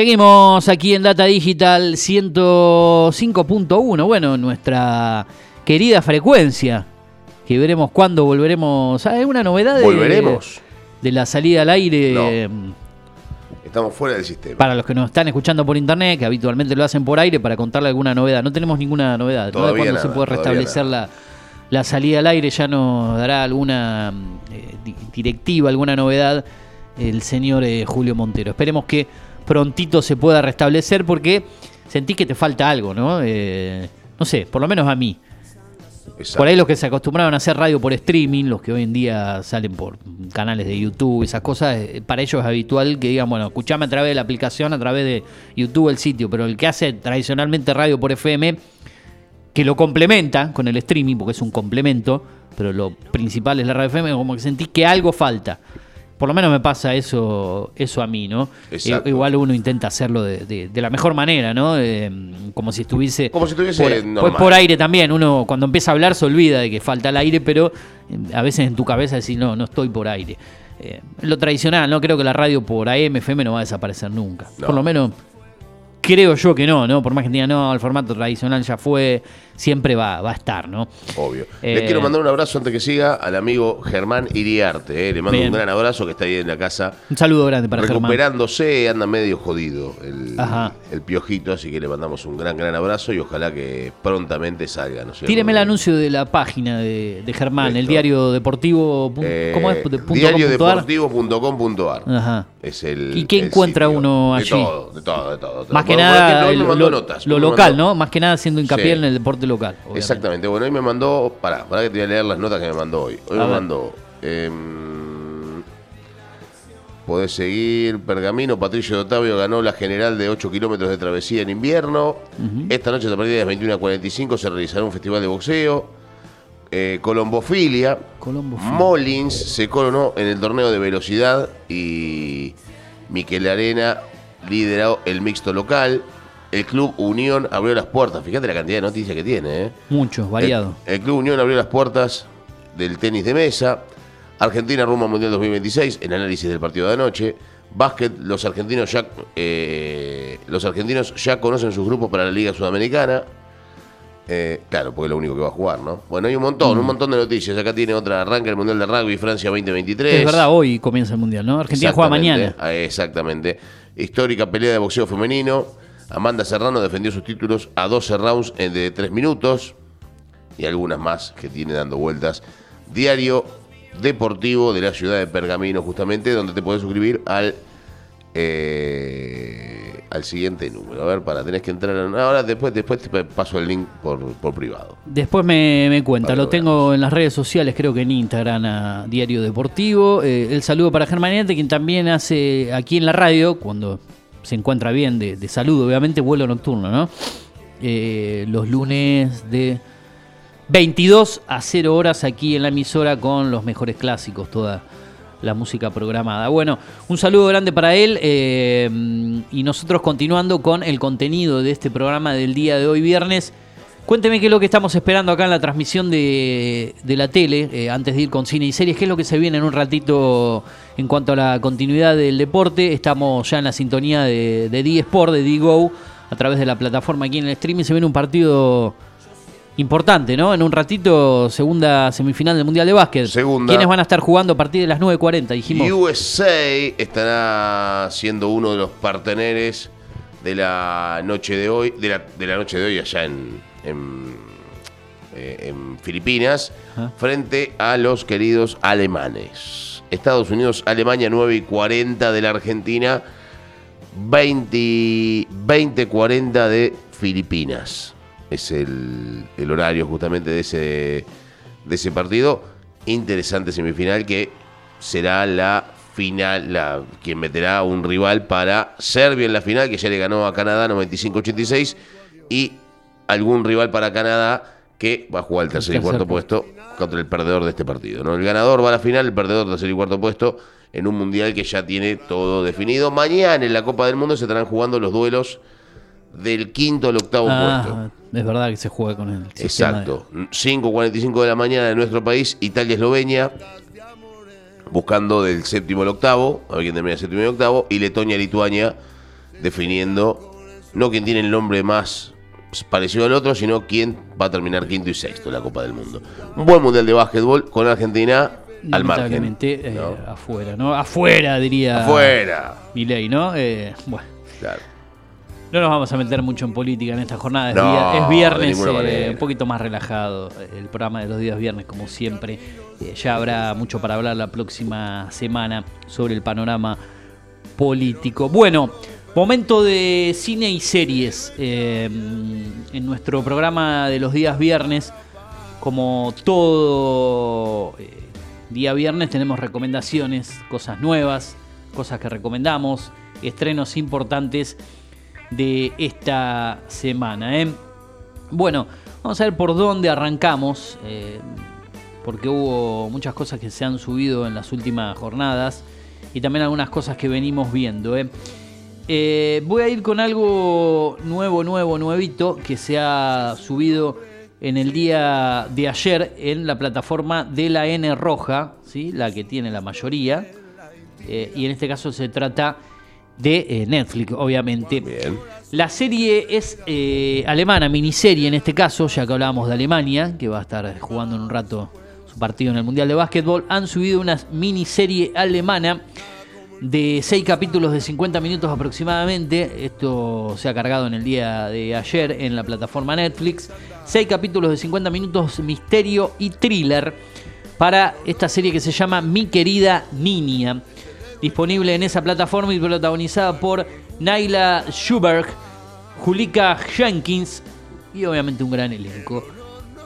Seguimos aquí en Data Digital 105.1. Bueno, nuestra querida frecuencia. Que veremos cuándo volveremos. ¿Hay una novedad de, Volveremos. de la salida al aire? Estamos fuera del sistema. Para los que nos están escuchando por internet, que habitualmente lo hacen por aire, para contarle alguna novedad. No tenemos ninguna novedad. ¿no? Todavía cuándo nada, se puede restablecer la, la salida al aire, ya nos dará alguna eh, di- directiva, alguna novedad el señor eh, Julio Montero. Esperemos que prontito se pueda restablecer porque sentí que te falta algo, ¿no? Eh, no sé, por lo menos a mí. Exacto. Por ahí los que se acostumbraron a hacer radio por streaming, los que hoy en día salen por canales de YouTube, esas cosas, eh, para ellos es habitual que digan, bueno, escuchame a través de la aplicación, a través de YouTube el sitio, pero el que hace tradicionalmente radio por FM, que lo complementa con el streaming, porque es un complemento, pero lo principal es la radio FM, como que sentí que algo falta. Por lo menos me pasa eso, eso a mí, ¿no? Exacto. I- Igual uno intenta hacerlo de, de- de la mejor manera, ¿no? Eh, como si estuviese. Como si estuviese por, normal. pues por aire también. Uno cuando empieza a hablar se olvida de que falta el aire, pero eh, a veces en tu cabeza decís, no, no estoy por aire. Eh, lo tradicional, no creo que la radio por AM, FM no va a desaparecer nunca. No. Por lo menos creo yo que no, ¿no? Por más que diga, no, el formato tradicional ya fue, siempre va, va a estar, ¿no? Obvio. Eh, Le quiero mandar un abrazo antes que siga al amigo Germán Iriarte. eh. Le mando Bien. un gran abrazo que está ahí en la casa. Un saludo grande para Germán. recuperándose, anda medio jodido el, el piojito, así que le mandamos un gran, gran abrazo y ojalá que prontamente salga. ¿no? Tíreme el anuncio de la página de, de Germán, el diario deportivo. Eh, ¿Cómo es? De. Diariodeportivo.com.ar Ajá. Es el. ¿Y qué el encuentra sitio. uno De allí? todo, de todo, de todo. de todo. Más que nada lo, notas, local, ¿no? Más que nada haciendo hincapié Sí. en el deporte local. obviamente. Exactamente. Bueno, hoy me mandó. Pará, pará que te voy a leer las notas que me mandó hoy. Hoy A me ver. mandó. em, podés seguir. Pergamino, Patricio de Otavio ganó la general de 8 kilómetros de travesía en invierno. Esta noche, a partir de las 21.45, se realizará un festival de boxeo. Eh, Colombofilia. Colombofilia. Molins se coronó en el torneo de velocidad y Miquel Arena lideró el mixto local. El Club Unión abrió las puertas. Fíjate la cantidad de noticias que tiene. ¿eh? Mucho, variado. El, el Club Unión abrió las puertas del tenis de mesa. Argentina rumbo al Mundial 2026, en análisis del partido de anoche. Básquet, los argentinos ya eh, los argentinos ya conocen sus grupos para la Liga Sudamericana. Eh, claro, porque es lo único que va a jugar, ¿no? Bueno, hay un montón, un montón de noticias. Acá tiene otra, arranca el Mundial de Rugby Francia 2023. es verdad, hoy comienza el mundial, ¿no? Argentina juega mañana. Exactamente. Histórica pelea de boxeo femenino. Amanda Serrano defendió sus títulos a 12 rounds en de 3 minutos. Y algunas más que tiene dando vueltas. Diario deportivo de la ciudad de Pergamino, justamente, donde te puedes suscribir al eh, al siguiente número. A ver, para, tenés que entrar. en- Ahora después, después te paso el link por, por privado. Después me, me cuenta, Para lo tengo en las redes sociales, creo que en Instagram, a Diario Deportivo. Eh, el saludo para Germán quien también hace aquí en la radio, cuando se encuentra bien de, de salud, obviamente, vuelo nocturno, ¿no? Eh, los lunes de 22 a 0 horas aquí en la emisora con los mejores clásicos, toda la música programada. Bueno, un saludo grande para él eh, y nosotros continuando con el contenido de este programa del día de hoy viernes. Cuénteme qué es lo que estamos esperando acá en la transmisión de, de la tele, eh, antes de ir con cine y series, qué es lo que se viene en un ratito en cuanto a la continuidad del deporte. Estamos ya en la sintonía de, de D-Sport, de D-Go, a través de la plataforma aquí en el streaming. Se viene un partido importante, ¿no? En un ratito, segunda semifinal del Mundial de Básquet. Segunda. ¿Quiénes van a estar jugando a partir de las 9.40? Dijimos. USA estará siendo uno de los parteneres de la noche de hoy, de la, de la noche de hoy allá en, en, eh, en Filipinas, Ajá. frente a los queridos alemanes. Estados Unidos, Alemania 9 y 40 de la Argentina, 20, 20 40 de Filipinas. Es el, el horario justamente de ese, de ese partido. Interesante semifinal que será la final, la, quien meterá un rival para Serbia en la final, que ya le ganó a Canadá 95-86, y algún rival para Canadá que va a jugar el tercer y cuarto puesto. puesto contra el perdedor de este partido. ¿no? El ganador va a la final, el perdedor tercer y cuarto puesto en un mundial que ya tiene todo definido. Mañana en la Copa del Mundo se estarán jugando los duelos del quinto al octavo puesto. Ah, es verdad que se juega con de- Exacto. 5.45 de la mañana de nuestro país, Italia-Eslovenia, buscando del séptimo al octavo, a ver quién termina el séptimo y octavo, y Letonia-Lituania definiendo no quién tiene el nombre más parecido al otro, sino quién va a terminar quinto y sexto en la Copa del Mundo. Un buen mundial de básquetbol con Argentina al margen. Eh, ¿no? afuera, ¿no? Afuera, diría. Afuera. Milei, ¿no? Eh, bueno. Claro. No nos vamos a meter mucho en política en esta jornada. Es, No, es viernes, eh, un poquito más relajado. El programa de los días viernes, como siempre. Eh, ya habrá mucho para hablar la próxima semana sobre el panorama político. Bueno, momento de cine y series. Eh, en nuestro programa de los días viernes, como todo eh, día viernes, tenemos recomendaciones, cosas nuevas, cosas que recomendamos, estrenos importantes de esta semana. ¿eh? Bueno, vamos a ver por dónde arrancamos, eh, porque hubo muchas cosas que se han subido en las últimas jornadas y también algunas cosas que venimos viendo. ¿eh? Eh, voy a ir con algo nuevo, nuevo, nuevito que se ha subido en el día de ayer en la plataforma de la N Roja, ¿sí? la que tiene la mayoría. Eh, y en este caso se trata de eh, Netflix, obviamente. Bien. La serie es eh, alemana, miniserie en este caso, ya que hablábamos de Alemania, que va a estar jugando en un rato su partido en el Mundial de Básquetbol. Han subido una miniserie alemana de 6 capítulos de 50 minutos aproximadamente. Esto se ha cargado en el día de ayer en la plataforma Netflix. 6 capítulos de 50 minutos, misterio y thriller para esta serie que se llama Mi querida niña. Disponible en esa plataforma y protagonizada por Naila Schuberg, Julika Jenkins y obviamente un gran elenco.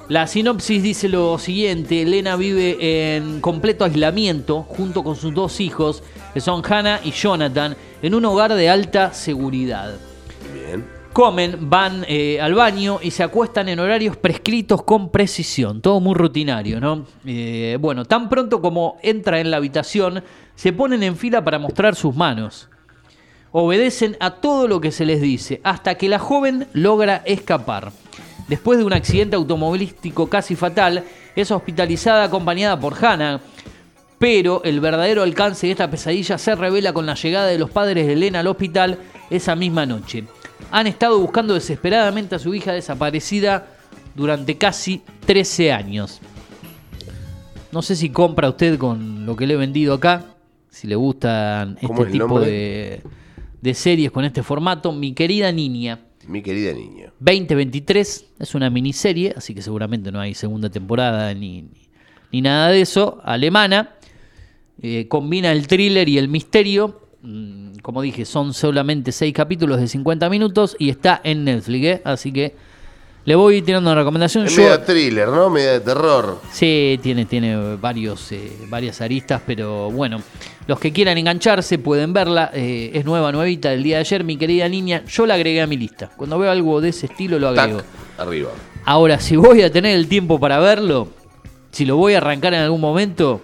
La sinopsis dice lo siguiente, Elena vive en completo aislamiento junto con sus dos hijos, que son Hannah y Jonathan, en un hogar de alta seguridad. Bien. Comen, van eh, al baño y se acuestan en horarios prescritos con precisión. Todo muy rutinario, ¿no? Eh, bueno, tan pronto como entra en la habitación, se ponen en fila para mostrar sus manos. Obedecen a todo lo que se les dice, hasta que la joven logra escapar. Después de un accidente automovilístico casi fatal, es hospitalizada acompañada por Hannah, pero el verdadero alcance de esta pesadilla se revela con la llegada de los padres de Elena al hospital esa misma noche. Han estado buscando desesperadamente a su hija desaparecida durante casi 13 años. No sé si compra usted con lo que le he vendido acá, si le gustan ¿Cómo este tipo de, de series con este formato. Mi querida niña. Mi querida niña. 2023 es una miniserie, así que seguramente no hay segunda temporada ni, ni, ni nada de eso. Alemana. Eh, combina el thriller y el misterio. Mm, Como dije, son solamente 6 capítulos de 50 minutos y está en Netflix, ¿eh? así que le voy tirando una recomendación. Es Yo- media thriller, ¿no? Media de terror. Sí, tiene, tiene varios, eh, varias aristas, pero bueno, los que quieran engancharse pueden verla. eh, es nueva, nuevita del día de ayer, mi querida niña. Yo la agregué a mi lista. Cuando veo algo de ese estilo lo agrego. Tac, arriba. Ahora, si voy a tener el tiempo para verlo, si lo voy a arrancar en algún momento,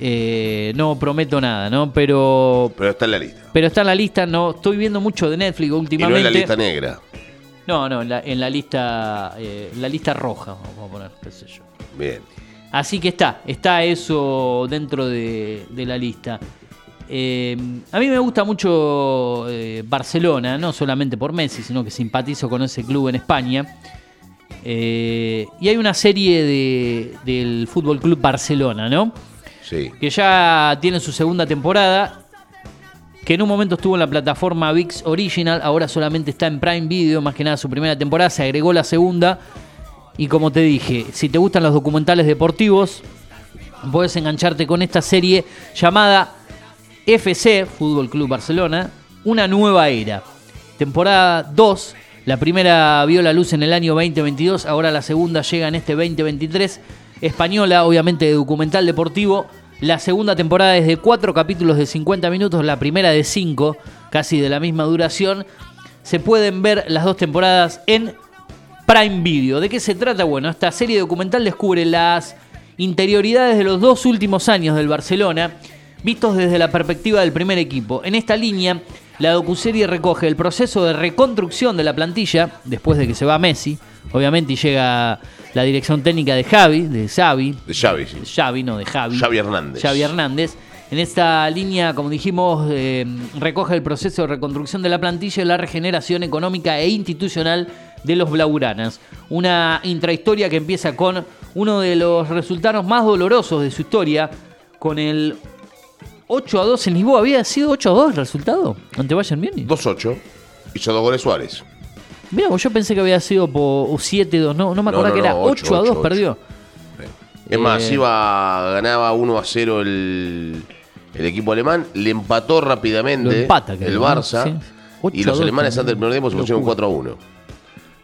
eh, no prometo nada, ¿no? Pero, Pero está en la lista. pero está en la lista. No estoy viendo mucho de Netflix Y no últimamente. en la lista negra. No, no, en la, en la lista, eh, la lista roja, vamos a poner, qué sé yo. Bien. Así que está, está eso dentro de, de la lista. Eh, a mí me gusta mucho eh, Barcelona, no solamente por Messi, sino que simpatizo con ese club en España. Y hay una serie de- del Fútbol Club Barcelona, ¿no? Que ya tiene su segunda temporada. Que en un momento estuvo en la plataforma VIX Original, ahora solamente está en Prime Video, más que nada su primera temporada, se agregó la segunda. Y como te dije, si te gustan los documentales deportivos, puedes engancharte con esta serie llamada FC, Fútbol Club Barcelona, una nueva era. Temporada 2, la primera vio la luz en el año 2022, ahora la segunda llega en este 2023. Española, obviamente de documental deportivo. La segunda temporada es de 4 capítulos de 50 minutos, la primera de 5, casi de la misma duración. Se pueden ver las dos temporadas en Prime Video. ¿De qué se trata? Bueno, esta serie documental descubre las interioridades de los dos últimos años del Barcelona, vistos desde la perspectiva del primer equipo. En esta línea, la docuserie recoge el proceso de reconstrucción de la plantilla, después de que se va Messi, obviamente, y llega la dirección técnica de Javi, de Xavi, De Xavi, sí. Xavi, no de Javi. Xavi Hernández. Xavi Hernández. En esta línea, como dijimos, eh, recoge el proceso de reconstrucción de la plantilla y la regeneración económica e institucional de los Blauranas. Una intrahistoria que empieza con uno de los resultados más dolorosos de su historia, con el 8 a 2 en Lisboa. ¿Había sido 8 a 2 el resultado ante Bayern Múnich? 2-8. Hizo dos goles Suárez. Mira, yo pensé que había sido por 7-2, no, no me acordaba No, no, que era no, 8, ocho, a 2, ocho, perdió. Es más, Eh. iba, ganaba 1 a 0 el, el equipo alemán, le empató rápidamente empata, el. Barça Sí. Ocho y a los dos alemanes antes del primer tiempo se pusieron Locura. 4 a 1.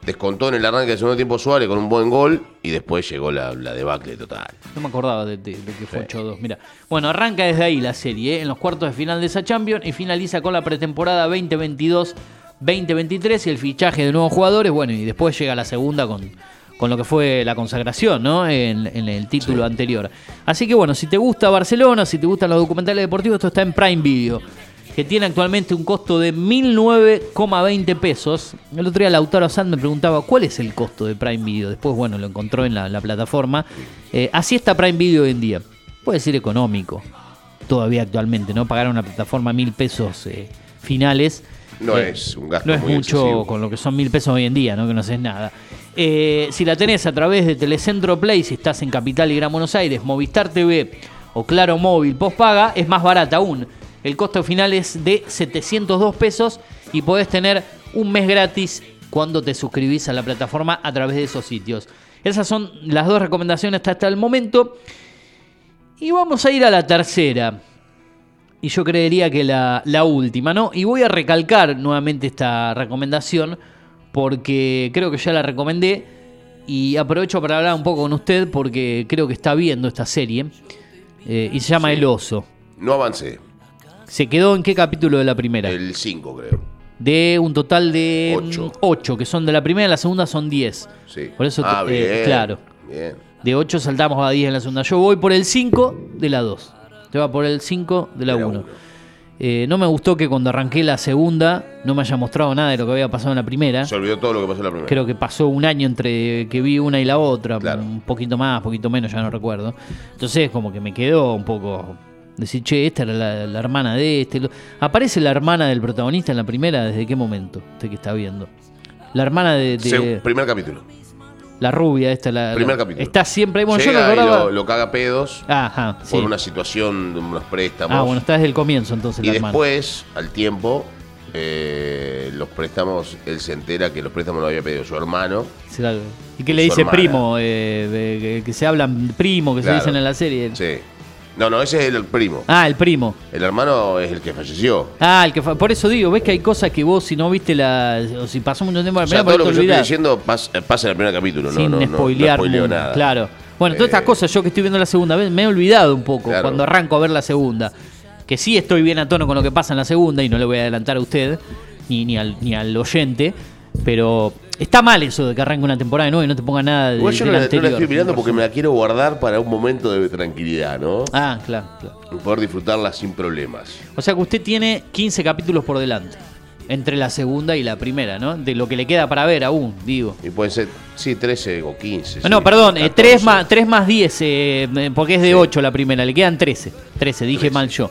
Descontó en el arranque del segundo tiempo Suárez con un buen gol y después llegó la, la debacle total. No me acordaba de, de- de que fue Sí. 8-2. Mira, bueno, arranca desde ahí la serie, ¿eh? en los cuartos de final de esa Champions y finaliza con la pretemporada 2022-2023 y el fichaje de nuevos jugadores. Bueno, y después llega la segunda con, con lo que fue la consagración, ¿no? En, en el título Sí. anterior. Así que bueno, si te gusta Barcelona, si te gustan los documentales deportivos, esto está en Prime Video. Que tiene actualmente un costo de 1.009,20 pesos. El otro día Lautaro Sand me preguntaba cuál es el costo de Prime Video. Después, bueno, lo encontró en la, la plataforma. Eh, así está Prime Video hoy en día. Puede ser económico, todavía actualmente, ¿no? Pagar una plataforma mil pesos eh, finales. No eh, es un gasto No es muy mucho excesivo. con lo que son mil pesos hoy en día, ¿no? Que no haces nada. Eh, si la tenés a través de Telecentro Play, si estás en Capital y Gran Buenos Aires, Movistar TV o Claro Móvil postpaga, es más barata aún. El costo final es de 702 pesos y podés tener un mes gratis cuando te suscribís a la plataforma a través de esos sitios. Esas son las dos recomendaciones hasta el momento. Y vamos a ir a la tercera. Y yo creería que la, la última, ¿no? Y voy a recalcar nuevamente esta recomendación porque creo que ya la recomendé y aprovecho para hablar un poco con usted porque creo que está viendo esta serie eh, y se llama El Oso. No avancé. ¿Se quedó en qué capítulo de la primera? El 5 creo. De un total de Ocho. 8, que son de la primera y la segunda son 10. Sí. Por eso, ah, eh, bien. claro. Bien. De 8 saltamos a 10 en la segunda. Yo voy por el 5 de la 2. Te va por el 5 de la De la 1. uno. Eh, no me gustó que cuando arranqué la segunda no me haya mostrado nada de lo que había pasado en la primera. Se olvidó todo lo que pasó en la primera. Creo que pasó un año entre que vi una y la otra, Claro. un poquito más, poquito menos, ya no recuerdo. Entonces como que me quedó un poco decir, che, esta era la, la hermana de este. ¿Aparece la hermana del protagonista en la primera? ¿Desde qué momento? Usted que está viendo. La hermana de, primer capítulo. La rubia, esta, la, Primer la- capítulo. está siempre. Bueno, yo Llega y recordaba. lo, lo caga pedos Ajá, sí. por una situación de unos préstamos. Ah, bueno, está desde el comienzo entonces y la hermana. después, al tiempo, eh, los préstamos, él se entera que los préstamos lo había pedido su hermano. ¿Y qué le dice hermana. primo? Eh, de- que, que se hablan primo, que Claro. se dicen en la serie. Sí. No, no, ese es el primo. Ah, el primo. El hermano es el que falleció. Ah, el que fa- por eso digo, ves que hay cosas que vos si no viste la o si pasó mucho tiempo la O sea, primera, todo lo que te yo estoy diciendo pas- pasa en el primer capítulo, no, sin no, no, no spoilear spoileo mucho. nada. Claro. Bueno, todas Eh, estas cosas yo que estoy viendo la segunda vez me he olvidado un poco Claro. cuando arranco a ver la segunda. Que sí estoy bien a tono con lo que pasa en la segunda y no le voy a adelantar a usted ni, ni, al, ni al oyente, pero está mal eso de que arranque una temporada de nuevo y no te ponga nada de, Igual yo no la, no la estoy mirando porque me la quiero guardar para un momento de tranquilidad, ¿no? Ah, claro, claro. Poder disfrutarla sin problemas. O sea que usted tiene 15 capítulos por delante. Entre la segunda y la primera, ¿no? De lo que le queda para ver aún, digo. Y pueden ser, sí, 13 o 15. no, sí, perdón, eh, 14. 3, más, 3 más 10, eh, porque es de Sí. 8 la primera, le quedan 13. 13, dije 13. mal yo.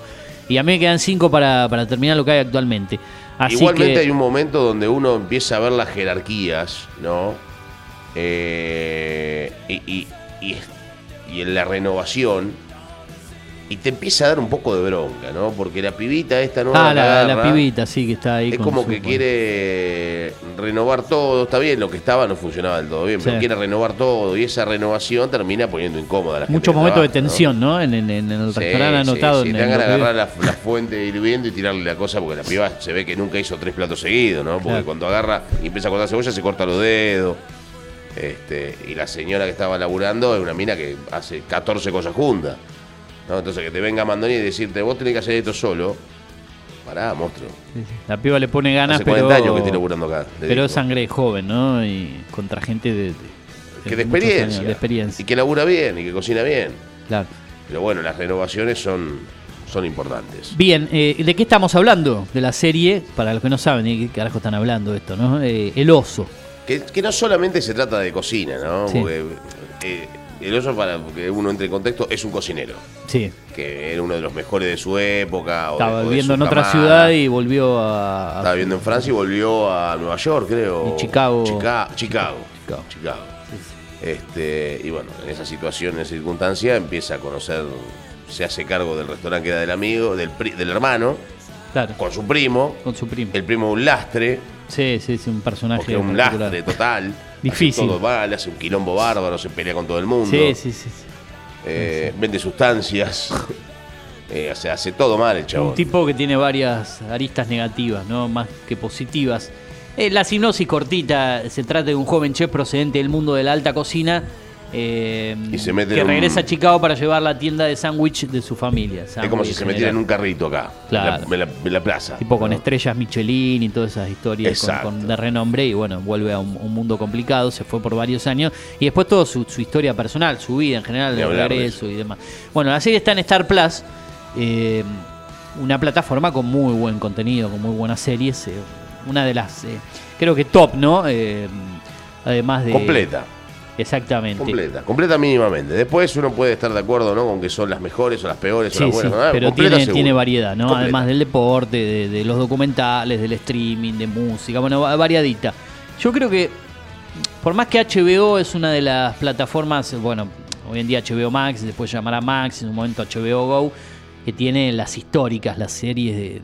Y a mí me quedan 5 para, para terminar lo que hay actualmente. Así Igualmente que, hay un momento donde uno empieza a ver las jerarquías, ¿no? Eh, y, y- y- y en la renovación. Y te empieza a dar un poco de bronca, ¿no? Porque la pibita esta nueva Ah, la, la agarra, pibita, sí, que está ahí. Es con como su- que quiere renovar todo. Está bien, lo que estaba no funcionaba del todo bien, pero quiere renovar todo. Y esa renovación termina poniendo incómoda a la Muchos momentos de tensión, ¿no? En, en- en el Sí, restaurante sí, anotado. sí, en- te dan ganas de agarrar la, la fuente hirviendo y tirarle la cosa porque la piba se ve que nunca hizo tres platos seguidos, ¿no? Porque Claro. cuando agarra y empieza a cortar cebolla se corta los dedos. Este, y la señora que estaba laburando es una mina que hace 14 cosas juntas. ¿No? Entonces que te venga Mandoni y decirte, vos tenés que hacer esto solo. Pará, monstruo. La piba le pone ganas, Hace pero. 40 años que estoy laburando acá. Pero digo. es sangre joven, ¿no? Y contra gente de. de- que de experiencia. años, de experiencia. Y que labura bien y que cocina bien. Claro. Pero bueno, las renovaciones son, son importantes. Bien, eh, ¿de qué estamos hablando? De la serie, para los que no saben de qué carajo están hablando esto, ¿no? Eh, el oso. Que, que no solamente se trata de cocina, ¿no? Sí. Porque eh, El oso, para que uno entre en contexto, es un cocinero. Sí. Que era uno de los mejores de su época. o Estaba de- o de viviendo en otra ciudad y volvió a. a- Estaba viviendo en Francia y volvió a Nueva York, creo. Y Chicago. Chica- Chicago. Chicago. Chicago. Este, y bueno, en esa situación, en esa circunstancia, empieza a conocer, se hace cargo del restaurante que era del amigo, del, pri- del hermano, Claro, con su primo. con su primo. El primo un lastre, Sí, sí, sí, un personaje. porque es un lastre total. Difícil. Hace todo mal, hace un quilombo bárbaro, se pelea con todo el mundo. Sí, sí, sí. sí. eh, Vende sustancias. eh, o sea, hace todo mal el chabón. Un tipo que tiene varias aristas negativas, ¿no? Más que positivas. Eh, la sinopsis cortita, se trata de un joven chef procedente del mundo de la alta cocina eh, Y se mete que en un- regresa a Chicago para llevar la tienda de sándwich de su familia. es como si se metiera en un carrito acá, Claro. en, la, en la- en la plaza. Tipo con ¿no? estrellas Michelin y todas esas historias con, Exacto. con de renombre y bueno, vuelve a un, un mundo complicado, se fue por varios años y después todo su, su historia personal, su vida en general, el hablar de regreso y demás. Bueno, la serie está en Star Plus, eh, una plataforma con muy buen contenido, con muy buenas series, eh, una de las, creo que top, ¿no? Además de... Completa. Exactamente. Completa, completa mínimamente. Después uno puede estar de acuerdo, ¿no? Con que son las mejores o las peores o Sí, las sí, buenas. ¿no? pero Completa, tiene, tiene variedad, ¿no? Completa. Además del deporte, de, de los documentales, del streaming, de música, bueno, va- variadita. Yo creo que, por más que HBO es una de las plataformas, bueno, hoy en día HBO Max, después llamará Max, en un momento HBO Go, que tiene las históricas, las series de-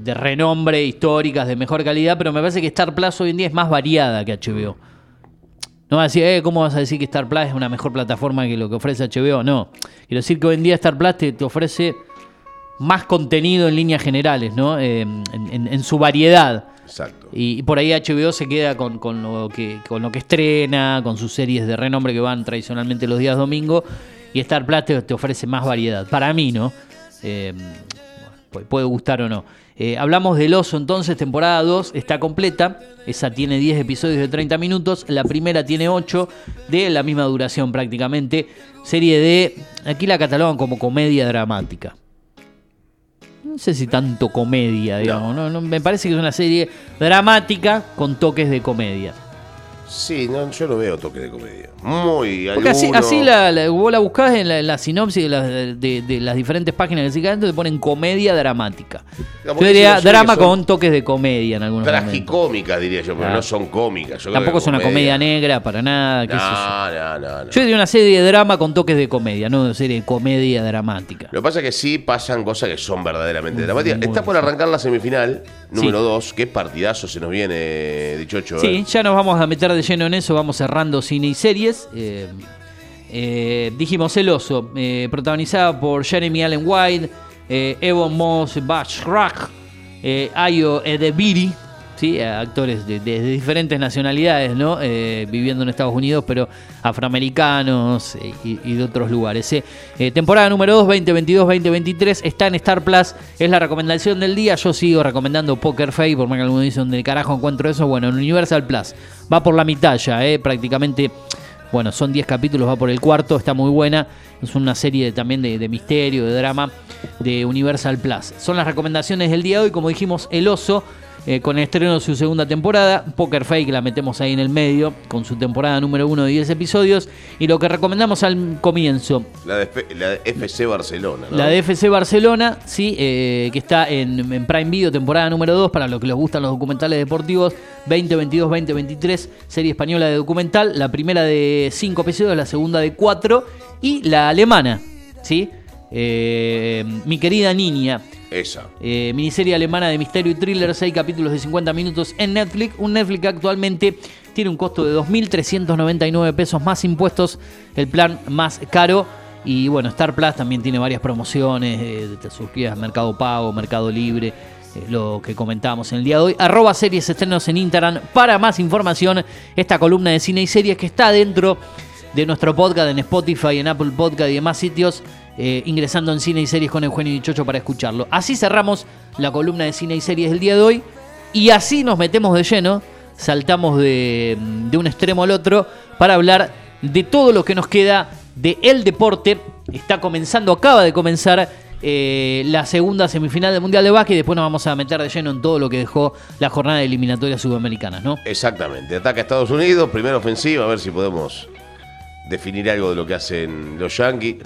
de renombre, históricas, de mejor calidad, pero me parece que Star Plus hoy en día es más variada que HBO. No vas a decir, eh, ¿cómo vas a decir que Star Plus es una mejor plataforma que lo que ofrece HBO? No. Quiero decir que hoy en día Star Plus te, te ofrece más contenido en líneas generales, ¿no? Eh, en, en- en su variedad. Exacto. Y, y por ahí HBO se queda con, con lo que, con lo que estrena, con sus series de renombre que van tradicionalmente los días domingo. Y Star Plus te, te ofrece más variedad. Para mí, ¿no? Eh, pu- puede gustar o no. Eh, hablamos del Oso entonces, temporada 2 está completa. Esa tiene 10 episodios de 30 minutos. La primera tiene 8 de la misma duración prácticamente. Serie de, aquí la catalogan como comedia dramática. No sé si tanto comedia, digamos. No. no, me parece que es una serie dramática con toques de comedia. Sí, no, yo no veo toque de comedia. Muy Porque así, así la, la- vos la buscás en la, en la sinopsis de, las- de- de las diferentes páginas que se caen, te ponen comedia dramática. No, Yo diría no drama con toques de comedia en algunos momentos. Tragicómicas, diría yo, pero Ah. no son cómicas. Yo Tampoco que es una comedia negra para nada. qué sé yo. No, no, no, no. Yo diría una serie de drama con toques de comedia, no una serie de comedia dramática. Lo que pasa es que sí pasan cosas que son verdaderamente dramáticas. Está por arrancar la semifinal, número Sí. 2. Qué partidazo se nos viene, dichocho. Sí, ¿eh? ya nos vamos a meter de lleno en eso, vamos cerrando cine y series. Eh, eh, dijimos El Oso, protagonizada por Jeremy Allen White, Evan Moss Bachrach, Ayo Edebiri, ¿sí? Actores de, de- de diferentes nacionalidades, ¿no? Eh, viviendo en Estados Unidos, pero afroamericanos eh, y, de otros lugares. ¿eh? Eh, temporada número 2, 2022-2023, está en Star Plus, es la recomendación del día. Yo sigo recomendando Poker Face, por más que algunos dicen dónde carajo encuentro eso. Bueno, en Universal Plus va por la mitad ya, prácticamente. Bueno, son 10 capítulos, va por el cuarto, está muy buena. Es una serie también de, de misterio, de drama de Universal Plus. Son las recomendaciones del día de hoy, como dijimos, El Oso, eh, con el estreno de su segunda temporada. Poker que la metemos ahí en el medio, con su temporada número 1 de 10 episodios. Y lo que recomendamos al comienzo, La, de, F- la de FC Barcelona, ¿no? la de FC Barcelona, sí, eh, que está en, en Prime Video, temporada número 2, para los que les gustan los documentales deportivos, 2022-2023, serie española de documental, la primera de 5 episodios, la segunda de 4, y la alemana, ¿sí? Eh, mi querida niña, Esa. eh, miniserie alemana de misterio y thriller, 6 capítulos de 50 minutos en Netflix. Un Netflix que actualmente tiene un costo de 2.399 pesos más impuestos, el plan más caro. Y bueno, Star Plus también tiene varias promociones, eh, te suscribes a Mercado Pago, Mercado Libre, eh, lo que comentábamos en el día de hoy. Arroba series estrenos en Instagram para más información. Esta columna de cine y series que está dentro de nuestro podcast en Spotify, en Apple Podcast y demás sitios, eh, ingresando en Cine y Series con Eugenio y Chocho para escucharlo. Así cerramos la columna de Cine y Series del día de hoy y así nos metemos de lleno, saltamos de, de un extremo al otro para hablar de todo lo que nos queda de el deporte. Está comenzando, acaba de comenzar eh, la segunda semifinal del Mundial de Básquet y después nos vamos a meter de lleno en todo lo que dejó la jornada de eliminatorias sudamericanas, ¿no? Exactamente. Ataca a Estados Unidos, primera ofensiva, a ver si podemos definir algo de lo que hacen los Yankees.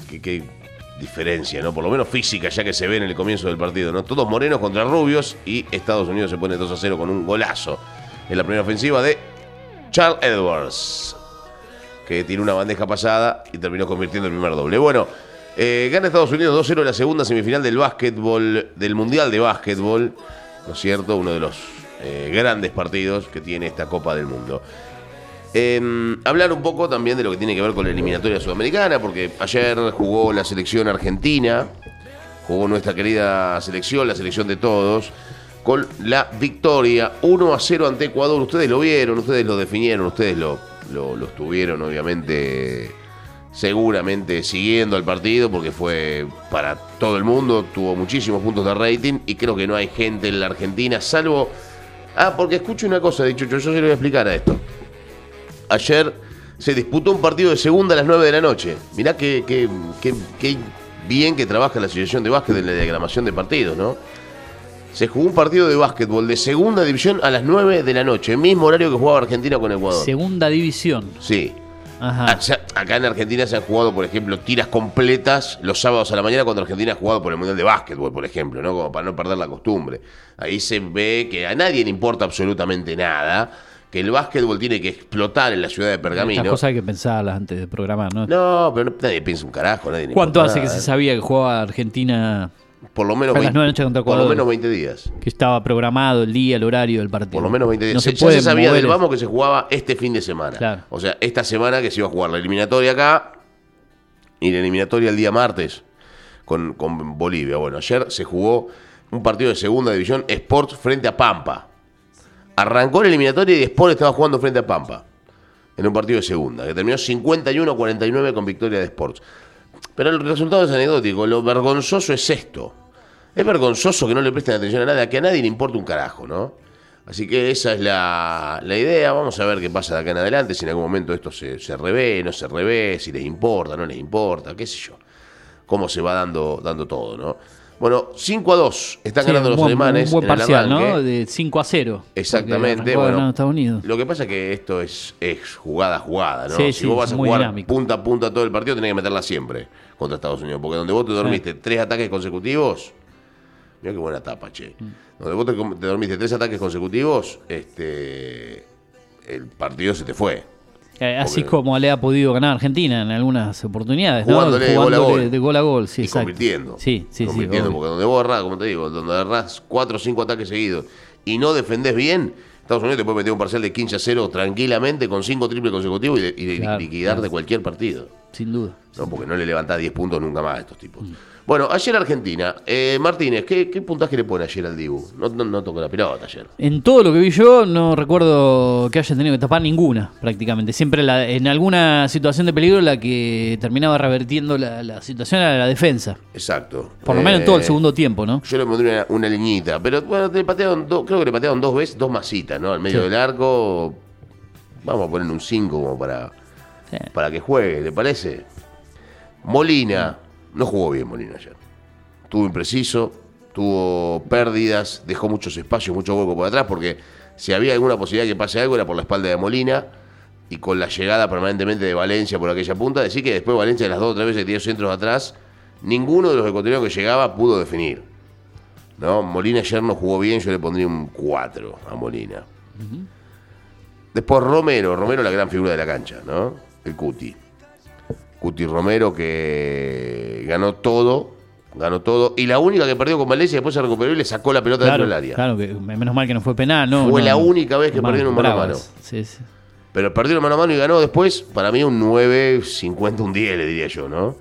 Diferencia, ¿no? Por lo menos física, ya que se ve en el comienzo del partido, ¿no? Todos morenos contra rubios y Estados Unidos se pone 2 a 0 con un golazo en la primera ofensiva de Charles Edwards, que tiene una bandeja pasada y terminó convirtiendo el primer doble. Bueno, eh, gana Estados Unidos 2-0 en la segunda semifinal del básquetbol, del Mundial de Básquetbol, ¿no es cierto? Uno de los eh, grandes partidos que tiene esta Copa del Mundo. Eh, hablar un poco también de lo que tiene que ver con la eliminatoria sudamericana, porque ayer jugó la selección argentina, jugó nuestra querida selección, la selección de todos, con la victoria 1 a 0 ante Ecuador. Ustedes lo vieron, ustedes lo definieron, ustedes lo, lo, estuvieron obviamente seguramente siguiendo al partido porque fue para todo el mundo, tuvo muchísimos puntos de rating y creo que no hay gente en la Argentina, salvo... Ah, porque escucho una cosa, dicho yo, yo voy a explicar a esto. Ayer se disputó un partido de segunda a las 9 de la noche. Mirá qué, qué, qué- qué bien que trabaja la Asociación de Básquet en la diagramación de partidos, ¿no? Se jugó un partido de básquetbol de segunda división a las 9 de la noche, mismo horario que jugaba Argentina con Ecuador. Segunda división. Sí. Ajá. Allá- acá en Argentina se han jugado, por ejemplo, tiras completas los sábados a la mañana cuando Argentina ha jugado por el Mundial de Básquetbol, por ejemplo, ¿no? Como para no perder la costumbre. Ahí se ve que a nadie le importa absolutamente nada, que el básquetbol tiene que explotar en la ciudad de Estas Pergamino. cosas hay que pensarlas antes de programar, ¿no? No, pero no- nadie piensa un carajo, nadie ¿Cuánto hace que se ¿eh? sabía que jugaba Argentina, Por lo menos a las 20, nueve de la noche contra por lo menos 20 días. que estaba programado el día, el horario del partido? Por lo menos 20 días. No se, se ya puede se sabía mover del vamos que se jugaba este fin de semana. Claro. O sea, esta semana que se iba a jugar la eliminatoria acá y la eliminatoria el día martes con, con Bolivia. Bueno, ayer se jugó un partido de segunda división, Sports frente a Pampa. Arrancó la eliminatoria y Sport estaba jugando frente a Pampa. En un partido de segunda, que terminó 51-49 con victoria de Sports. Pero el resultado es anecdótico. Lo vergonzoso es esto. Es vergonzoso que no le presten atención a nada, que a nadie le importa un carajo, ¿no? Así que esa es la, la idea. Vamos a ver qué pasa de acá en adelante, si en algún momento esto se, se revé, no se revé, si les importa, no les importa, qué sé yo. Cómo se va dando, dando todo, ¿no? Bueno, 5 a 2 están Sí, ganando los buen- alemanes. Un buen en el parcial. ¿no? De 5 a 0. Exactamente, bueno. Estados Unidos. Lo que pasa es que esto es, es jugada a jugada, ¿no? Sí, si sí, vos vas a jugar dinámico. punta a punta todo el partido, tenés que meterla siempre contra Estados Unidos. Porque donde vos te dormiste tres ataques consecutivos, mira qué buena tapa, che. Mm. Donde vos te, te dormiste tres ataques consecutivos, este el partido se te fue. Eh, así como le ha podido ganar Argentina en algunas oportunidades, ¿no? Jugándole de gol a gol. de gol a gol, sí, y exacto. convirtiendo. Sí, sí, sí. convirtiendo, obvio. porque donde vos errás, como te digo, donde errás cuatro o cinco ataques seguidos y no defendés bien, Estados Unidos te puede meter un parcial de 15 a 0 tranquilamente con cinco triples consecutivos y, de- y de- Claro, liquidar claro. de cualquier partido. Sin duda. ¿no? Porque no le levantás 10 puntos nunca más a estos tipos. Mm. Bueno, ayer Argentina. Eh, Martínez, ¿qué, ¿qué puntaje le pone ayer al Dibu? No, no, no tocó la pelota ayer. En todo lo que vi yo, no recuerdo que haya tenido que tapar ninguna, prácticamente. Siempre la- en alguna situación de peligro la que terminaba revertiendo la, la situación era la defensa. Exacto. Por lo menos en todo el Eh, segundo tiempo, ¿no? Yo le pondría una, una liñita, pero bueno, le patearon dos- creo que le patearon dos veces, dos masitas, ¿no? Al medio Sí. del arco. Vamos a poner un 5 como para, Sí. para que juegue, ¿le parece? Molina, no jugó bien Molina ayer. Tuvo impreciso, tuvo pérdidas, dejó muchos espacios, mucho hueco por atrás, porque si había alguna posibilidad que pase algo era por la espalda de Molina y con la llegada permanentemente de Valencia por aquella punta. Decir que después Valencia, las dos o tres veces que tiró centros atrás, ninguno de los ecuatorianos que llegaba pudo definir. ¿no? Molina ayer no jugó bien, yo le pondría un 4 a Molina. Después Romero, Romero la gran figura de la cancha, ¿no? El Cuti. Cuti Romero que ganó todo, ganó todo. Y la única que perdió con Valencia después se recuperó y le sacó la pelota Claro, dentro del área. claro, que menos mal que no fue penal, ¿no? Fue No, la única vez que perdieron mano a mano. Sí, sí. Pero perdió mano a mano y ganó después, para mí un 9, 50, un 10, le diría yo, ¿no?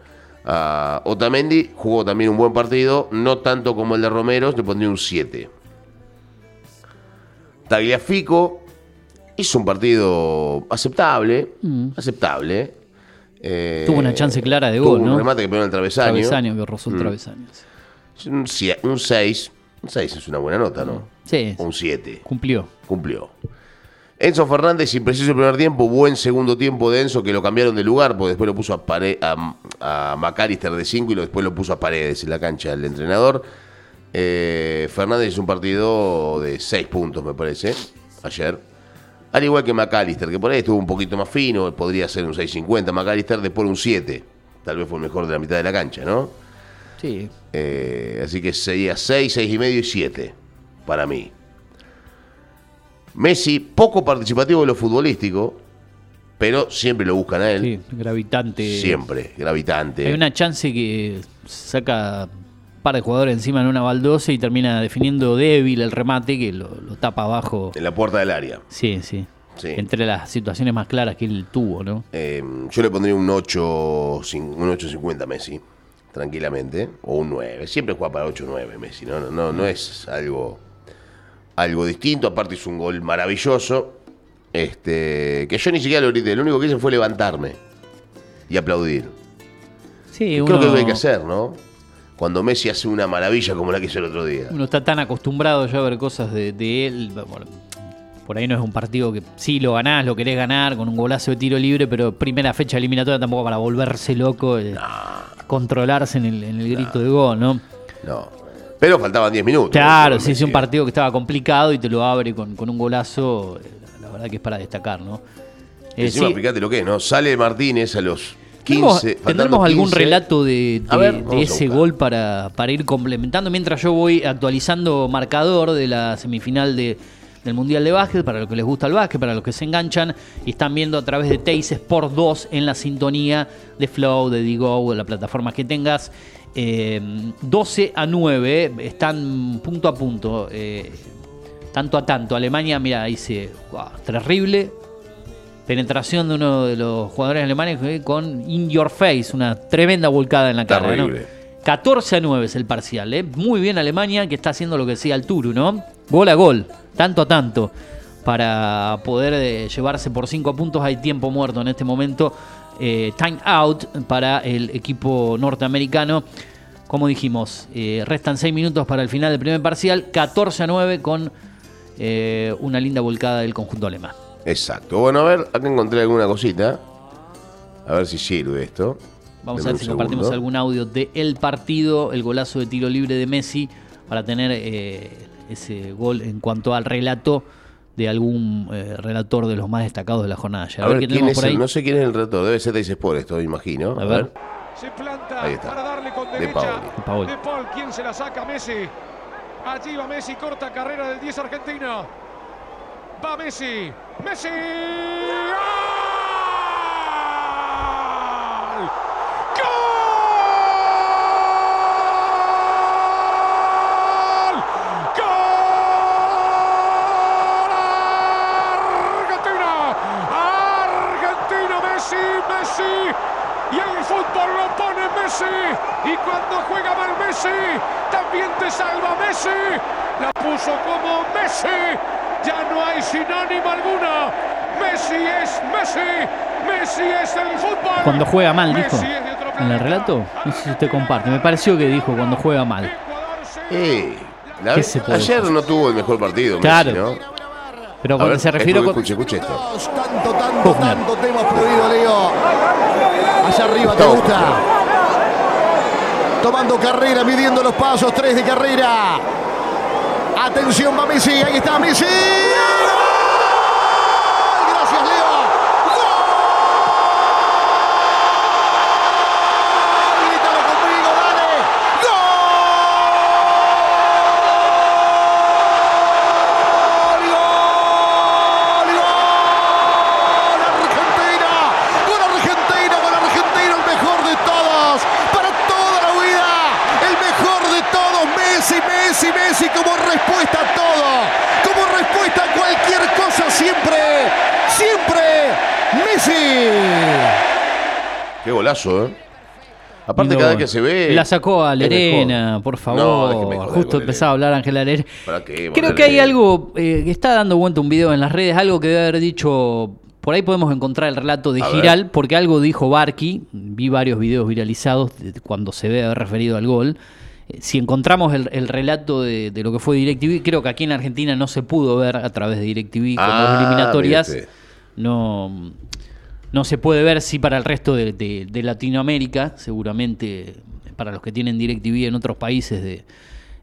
Otamendi jugó también un buen partido, no tanto como el de Romero, le pondría un 7. Tagliafico hizo un partido aceptable, aceptable. Eh. Tuvo una chance clara de tuvo gol, un ¿no? remate que pegó en el travesaño. Travesaño, que rozó el Mm. travesaño. sí. Un 6, un 6 es una buena nota, ¿no? Sí, un 7. cumplió. Cumplió. Enzo Fernández, impreciso el primer tiempo, buen segundo tiempo de Enzo, que lo cambiaron de lugar, porque después lo puso a, Pare- a, a Macalister de 5 y lo- después lo puso a Paredes en la cancha del entrenador. Eh, Fernández hizo un partido de 6 puntos, me parece, ayer. Al igual que McAllister, que por ahí estuvo un poquito más fino, podría ser un 6.50. McAllister después un 7. Tal vez fue el mejor de la mitad de la cancha, ¿no? Sí. Eh, así que sería 6, 6 y medio y 7 para mí. Messi, poco participativo en lo futbolístico, pero siempre lo buscan a él. Sí, gravitante. Siempre, gravitante. Hay una chance que saca par de jugadores encima en una baldosa y termina definiendo débil el remate que lo, lo tapa abajo. En la puerta del área. Sí, sí, Sí. Entre las situaciones más claras que él tuvo, ¿no? Eh, yo le pondría un 8, cin- un 8.50 a Messi, tranquilamente. O un 9. Siempre juega para 8 o 9 Messi, ¿no? No, no, no es algo, algo distinto. Aparte es un gol maravilloso. Este, que yo ni siquiera lo grité. Lo único que hice fue levantarme y aplaudir. Sí, Creo uno, que es lo que hay que hacer, ¿no? Cuando Messi hace una maravilla como la que hizo el otro día. uno está tan acostumbrado ya a ver cosas de, de él. bueno, por ahí no es un partido que sí lo ganás, lo querés ganar con un golazo de tiro libre, pero primera fecha eliminatoria tampoco para volverse loco, eh, controlarse en el, en el grito de gol, ¿no? No. Pero faltaban 10 minutos. Claro, sí, es un partido que estaba complicado y te lo abre con, con un golazo, eh, la verdad que es para destacar, ¿no? Eh, Encima, sí, fíjate lo que es, ¿no? Sale Martínez a los 15. ¿Tendremos, algún 15. relato de, ver, ese gol para, para ir complementando? Mientras yo voy actualizando marcador de la semifinal de- del Mundial de Básquet, para los que les gusta el básquet, para los que se enganchan y están viendo a través de Teis por 2 en la sintonía de Flow, de Digo, de la plataforma que tengas. Eh, 12 a 9, están punto a punto. eh, tanto a tanto. Alemania, mira, dice, "Guau, terrible, penetración de uno de los jugadores alemanes eh, con In Your Face, una tremenda volcada en la cara. ¿no? Terrible. 14 a 9 es el parcial. ¿eh? Muy bien Alemania que está haciendo lo que decía el Turu, ¿no? Gol a gol, tanto a tanto. Para poder eh, llevarse por 5 puntos hay tiempo muerto en este momento. Eh, time out para el equipo norteamericano. Como dijimos, restan 6 minutos para el final del primer parcial. 14 a 9 con una linda volcada del conjunto alemán. Exacto. Bueno, a ver, acá encontré alguna cosita. A ver si sirve esto. Vamos Deme a ver si compartimos segundo. algún audio de el partido, el golazo de tiro libre de Messi, para tener eh, ese gol en cuanto al relato de algún eh, relator de los más destacados de la jornada. A ver, qué quién es por ahí. el, no sé quién es el relator, debe ser Dice Sport esto, imagino. A ver. Se planta Ahí está. para darle con De derecha. Paoli. De. De Paul, ¿quién se la saca? Messi. Allí va Messi, corta carrera del 10 argentino. Va Messi. Messi. ¡Gol! ¡Gol! ¡Gol! ¡Argentina! ¡Argentina! Messi, Messi. Y el fútbol lo pone Messi. Y cuando juega mal Messi, también te salva Messi. La puso como Messi. Ya no hay sinónimo alguno. Messi es Messi. Messi es el fútbol. Cuando juega mal, dijo. En el relato, no sé si usted comparte. Me pareció que dijo cuando juega mal. Eh, la- ¿Qué se puede ayer hacer? no tuvo el mejor partido, Claro. Messi, ¿no? Pero cuando ver, se refiere con- escuche, escuche esto. Tanto, tanto, tanto te hemos pedido, Leo. Allá arriba te gusta. Tomando carrera, midiendo los pasos, tres de carrera. Atención, va Messi, ahí está Messi. Gracias, Leo. ¡Gol! Grítalo conmigo, dale. ¡Gol! ¡Gol! ¡Gol! ¡Argentina! ¡Gol Argentina! ¡Gol Argentina! ¡El mejor de todos! ¡Para toda la vida! ¡El mejor de todos! ¡Messi, Messi, Messi! Como respuesta a todo. Como respuesta a cualquier cosa siempre. Siempre. Messi. Qué golazo, ¿eh? Aparte, cada vez que se ve. La sacó a. Lerena, por No, favor. joder Justo empezaba a hablar Ángela Lerena. ¿Para qué? Creo que hay algo eh, que está dando vuelta un video en las redes, algo que debe haber dicho. Por ahí podemos encontrar el relato de A ver. Giral, porque algo dijo Barky. Vi varios videos viralizados cuando se ve haber referido al gol. Eh, Si encontramos el, el relato de, de lo que fue DirecTV, creo que aquí en Argentina no se pudo ver a través de DirecTV con Ah, las eliminatorias. mire usted. No, no se puede ver, sí, para el resto de, Latinoamérica, seguramente para los que tienen DirecTV en otros países de,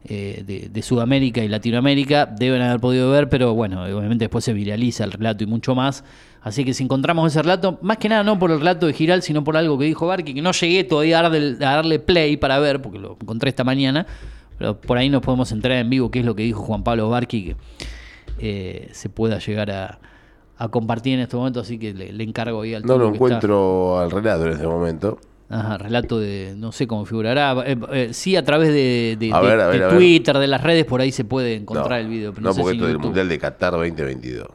eh, de, Sudamérica y Latinoamérica deben haber podido ver, pero bueno, obviamente después se viraliza el relato y mucho más. Así que si encontramos ese relato, más que nada no por el relato de Giral, sino por algo que dijo Barqui, que no llegué todavía a darle, a darle play para ver, porque lo encontré esta mañana, pero por ahí nos podemos entrar en vivo qué es lo que dijo Juan Pablo Barqui, que eh, se pueda llegar a, a compartir en este momento, así que le, le encargo ahí al No lo está- encuentro al relato en este momento. Ajá, relato de, no sé cómo figurará. Eh, eh, sí, a través de, de- A de- ver, a ver, de a ver. Twitter, de las redes, por ahí se puede encontrar no, el video. Pero no, no, sé porque si esto es el. Mundial de Qatar 2022.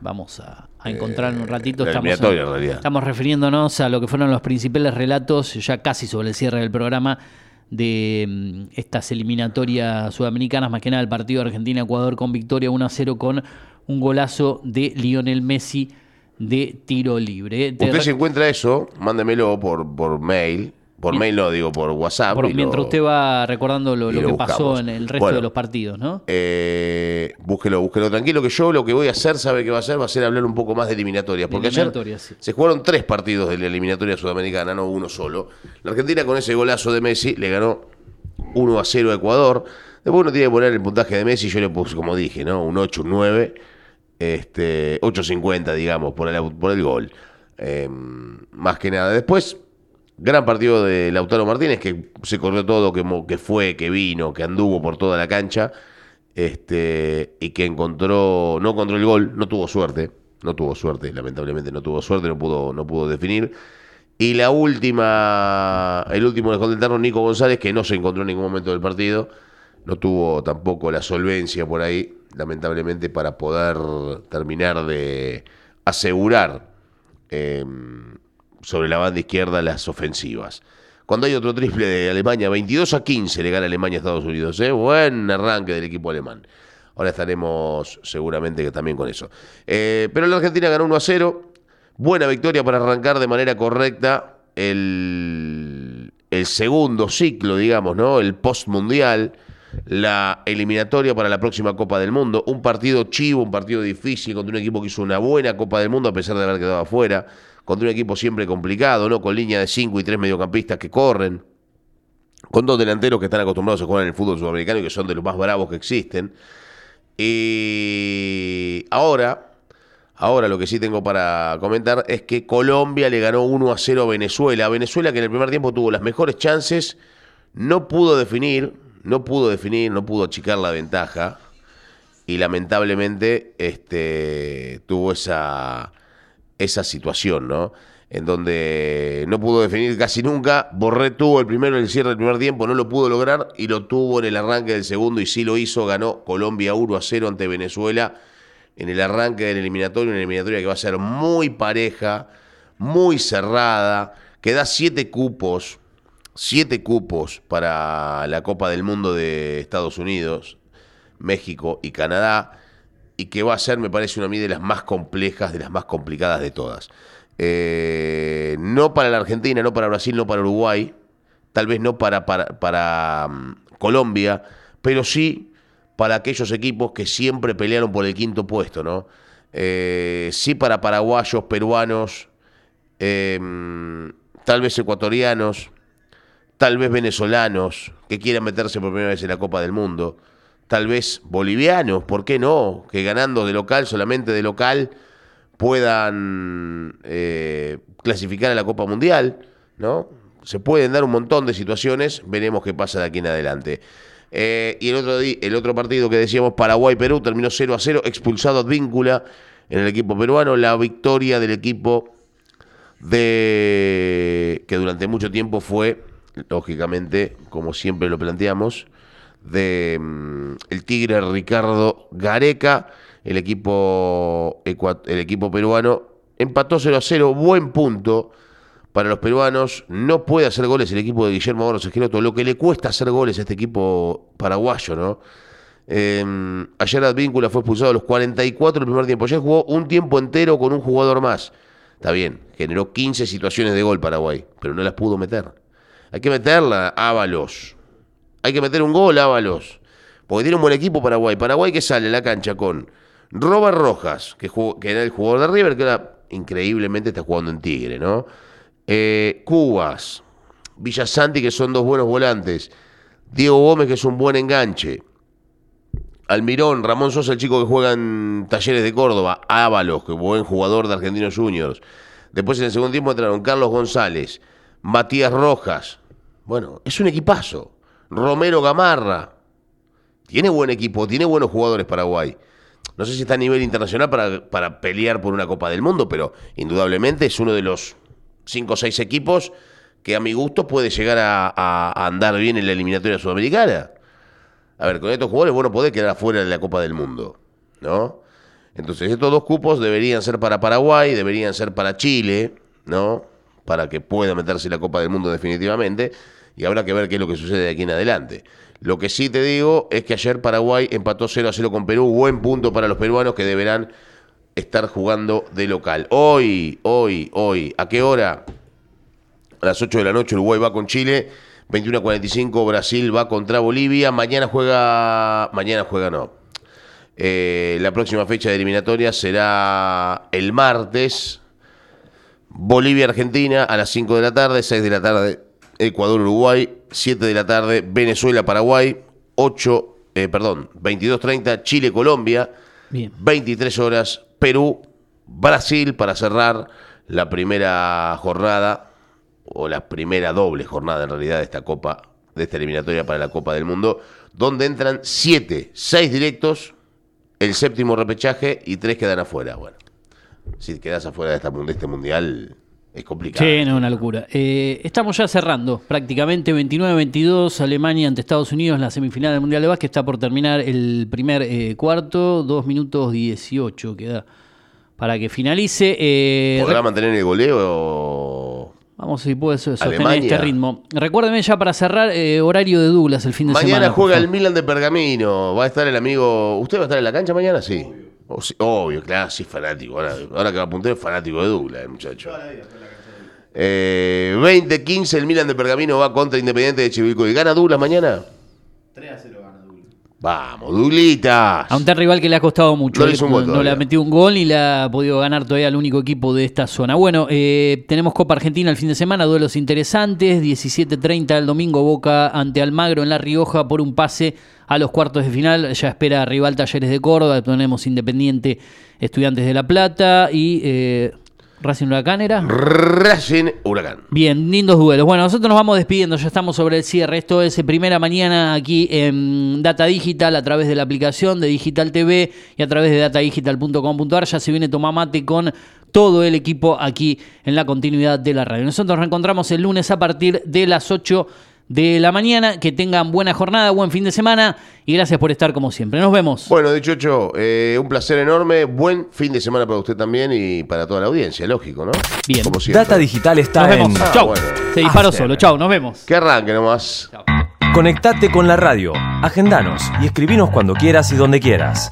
Vamos a, a encontrar en un ratito. Eh, Estamos, en estamos refiriéndonos a lo que fueron los principales relatos, ya casi sobre el cierre del programa, de mm, estas eliminatorias sudamericanas, más que nada el partido Argentina-Ecuador con victoria 1 a 0 con un golazo de Lionel Messi de tiro libre. Te Usted si encuentra eso, mándemelo por, por mail. Por mail no, digo por WhatsApp. por- y lo- mientras usted va recordando lo, y lo lo que pasó en el resto Bueno. de los partidos, ¿no? Eh, búsquelo, búsquelo tranquilo, que yo lo que voy a hacer, ¿sabe qué va a hacer? Va a ser hablar un poco más de eliminatorias. Porque ayer Eliminatorias, sí. se jugaron tres partidos de la eliminatoria sudamericana, no uno solo. La Argentina con ese golazo de Messi le ganó 1 a 0 a Ecuador. Después uno tiene que poner el puntaje de Messi, yo le puse, como dije, ¿no? Un 8, un 9, este, 8.50, digamos, por el, por el gol. Eh, más que nada. Después, gran partido de Lautaro Martínez, que se corrió todo, que, que fue, que vino, que anduvo por toda la cancha, este, y que encontró, no encontró el gol, no tuvo suerte, no tuvo suerte, lamentablemente no tuvo suerte, no pudo, no pudo definir. Y la última, el último dejó del Nico González, que no se encontró en ningún momento del partido, no tuvo tampoco la solvencia por ahí, lamentablemente, para poder terminar de asegurar eh, sobre la banda izquierda las ofensivas. Cuando hay otro triple de Alemania, 22 a 15 le gana Alemania a Estados Unidos. ¿eh? Buen arranque del equipo alemán. Ahora estaremos seguramente también con eso. Eh, pero la Argentina ganó 1 a 0. Buena victoria para arrancar de manera correcta el, el segundo ciclo, digamos, ¿no? El post-mundial, la eliminatoria para la próxima Copa del Mundo. Un partido chivo, un partido difícil contra un equipo que hizo una buena Copa del Mundo a pesar de haber quedado afuera. Contra un equipo siempre complicado, ¿no? Con línea de 5 y 3 mediocampistas que corren. Con dos delanteros que están acostumbrados a jugar en el fútbol sudamericano y que son de los más bravos que existen. Y ahora, ahora lo que sí tengo para comentar es que Colombia le ganó 1 a 0 a Venezuela. Venezuela que en el primer tiempo tuvo las mejores chances, no pudo definir, no pudo definir, no pudo achicar la ventaja. Y lamentablemente este, tuvo esa, esa situación, ¿no? En donde no pudo definir casi nunca. Borré tuvo el primero en el cierre del primer tiempo, no lo pudo lograr y lo tuvo en el arranque del segundo y sí lo hizo. Ganó Colombia 1 a 0 ante Venezuela en el arranque del eliminatorio. Una eliminatoria que va a ser muy pareja, muy cerrada, que da siete cupos, siete cupos para la Copa del Mundo de Estados Unidos, México y Canadá y que va a ser, me parece, una a mí de las más complejas, de las más complicadas de todas. Eh, no para la Argentina, no para Brasil, no para Uruguay, tal vez no para, para, para mm, Colombia, pero sí para aquellos equipos que siempre pelearon por el quinto puesto, ¿no? Eh, sí para paraguayos, peruanos, eh, mm, tal vez ecuatorianos, tal vez venezolanos que quieran meterse por primera vez en la Copa del Mundo, tal vez bolivianos, ¿por qué no? Que ganando de local, solamente de local, puedan eh, clasificar a la Copa Mundial, ¿no? Se pueden dar un montón de situaciones, veremos qué pasa de aquí en adelante. Eh, y el otro, el otro partido que decíamos, Paraguay-Perú, terminó 0 a 0, expulsado Advíncula en el equipo peruano, la victoria del equipo de que durante mucho tiempo fue, lógicamente, como siempre lo planteamos, de mm, el Tigre Ricardo Gareca, el equipo, el equipo peruano empató 0 a 0, buen punto para los peruanos, no puede hacer goles el equipo de Guillermo Barros Esqueloto, lo que le cuesta hacer goles a este equipo paraguayo, ¿no? Eh, ayer Advíncula fue expulsado a los 44 del primer tiempo. Ayer jugó un tiempo entero con un jugador más. Está bien, generó 15 situaciones de gol Paraguay, pero no las pudo meter. Hay que meterla, Ábalos. Hay que meter un gol, Ábalos. Porque tiene un buen equipo Paraguay. Paraguay que sale a la cancha con Robert Rojas, que, jugó- era el jugador de River, que ahora increíblemente está jugando en Tigre, ¿no? Eh, Cubas, Villasanti, que son dos buenos volantes. Diego Gómez, que es un buen enganche. Almirón, Ramón Sosa, el chico que juega en Talleres de Córdoba. Ábalos, que buen jugador de Argentinos Juniors. Después en el segundo tiempo entraron Carlos González, Matías Rojas. Bueno, es un equipazo. Romero Gamarra. Tiene buen equipo, tiene buenos jugadores Paraguay. No sé si está a nivel internacional para, para pelear por una Copa del Mundo, pero indudablemente es uno de los cinco o seis equipos que a mi gusto puede llegar a, a andar bien en la eliminatoria sudamericana. A ver, con estos jugadores vos no podés quedar afuera de la Copa del Mundo, ¿no? Entonces estos dos cupos deberían ser para Paraguay, deberían ser para Chile, ¿no? Para que pueda meterse en la Copa del Mundo definitivamente. Y habrá que ver qué es lo que sucede de aquí en adelante. Lo que sí te digo es que ayer Paraguay empató 0 a 0 con Perú. Buen punto para los peruanos que deberán estar jugando de local. Hoy, hoy, hoy, ¿a qué hora? A las 8 de la noche Uruguay va con Chile. 21 a 45 Brasil va contra Bolivia. Mañana juega. Mañana juega no. Eh, la próxima fecha de eliminatoria será el martes. Bolivia-Argentina a las 5 de la tarde, 6 de la tarde Ecuador-Uruguay, 7 de la tarde Venezuela-Paraguay, 8, eh, perdón, 22.30 Chile-Colombia, Bien. 23 horas Perú-Brasil para cerrar la primera jornada o la primera doble jornada en realidad de esta Copa, de esta eliminatoria para la Copa del Mundo, donde entran 7, 6 directos, el séptimo repechaje y 3 quedan afuera. Bueno, si quedas afuera de, esta, de este mundial es complicado. Sí, no, una locura. Eh, estamos ya cerrando prácticamente 29-22 Alemania ante Estados Unidos, la semifinal del Mundial de Básquet está por terminar el primer eh, cuarto, 2 minutos 18 queda para que finalice. Eh, ¿Podrá mantener el goleo? Vamos si puede sostener Alemania. este ritmo. Recuérdeme ya para cerrar, eh, horario de Douglas el fin de semana. Mañana juega el. Milan de Pergamino. Va a estar el amigo. ¿Usted va a estar en la cancha mañana? Sí. O Obvio, claro, sí, fanático. Ahora, ahora que va a apuntar, es fanático de Douglas, el muchacho. Eh, 20-15, el Milan de Pergamino va contra Independiente de Chivilcoy. ¿Gana Douglas mañana? 3 a 0 gana Douglas. Vamos, Douglitas. A un tal rival que le ha costado mucho. No le eh, no le ha metido un gol y le ha podido ganar todavía al único equipo de esta zona. Bueno, eh, tenemos Copa Argentina el fin de semana, duelos interesantes. 17.30 el domingo, Boca ante Almagro en La Rioja por un pase a los cuartos de final. Ya espera rival Talleres de Córdoba. Tenemos Independiente Estudiantes de La Plata y eh, Racing Huracán era. Racing Huracán. Bien, lindos duelos. Bueno, nosotros nos vamos despidiendo, ya estamos sobre el cierre. Esto es eh, primera mañana aquí en Data Digital a través de la aplicación de Digital TV y a través de datadigital.com.ar. Ya se viene Tomamate con todo el equipo aquí en la continuidad de la radio. Nosotros nos reencontramos el lunes a partir de las 8 de la mañana. Que tengan buena jornada, buen fin de semana y gracias por estar como siempre. Nos vemos. Bueno, dicho hecho, eh, un placer enorme. Buen fin de semana para usted también y para toda la audiencia, lógico, ¿no? Bien. Como siempre. Data Digital está Nos en vemos. Ah, Chau. bueno. Se disparó After. solo. Chau, nos vemos. Que arranque nomás. Conectate con la radio, agendanos y escribinos cuando quieras y donde quieras.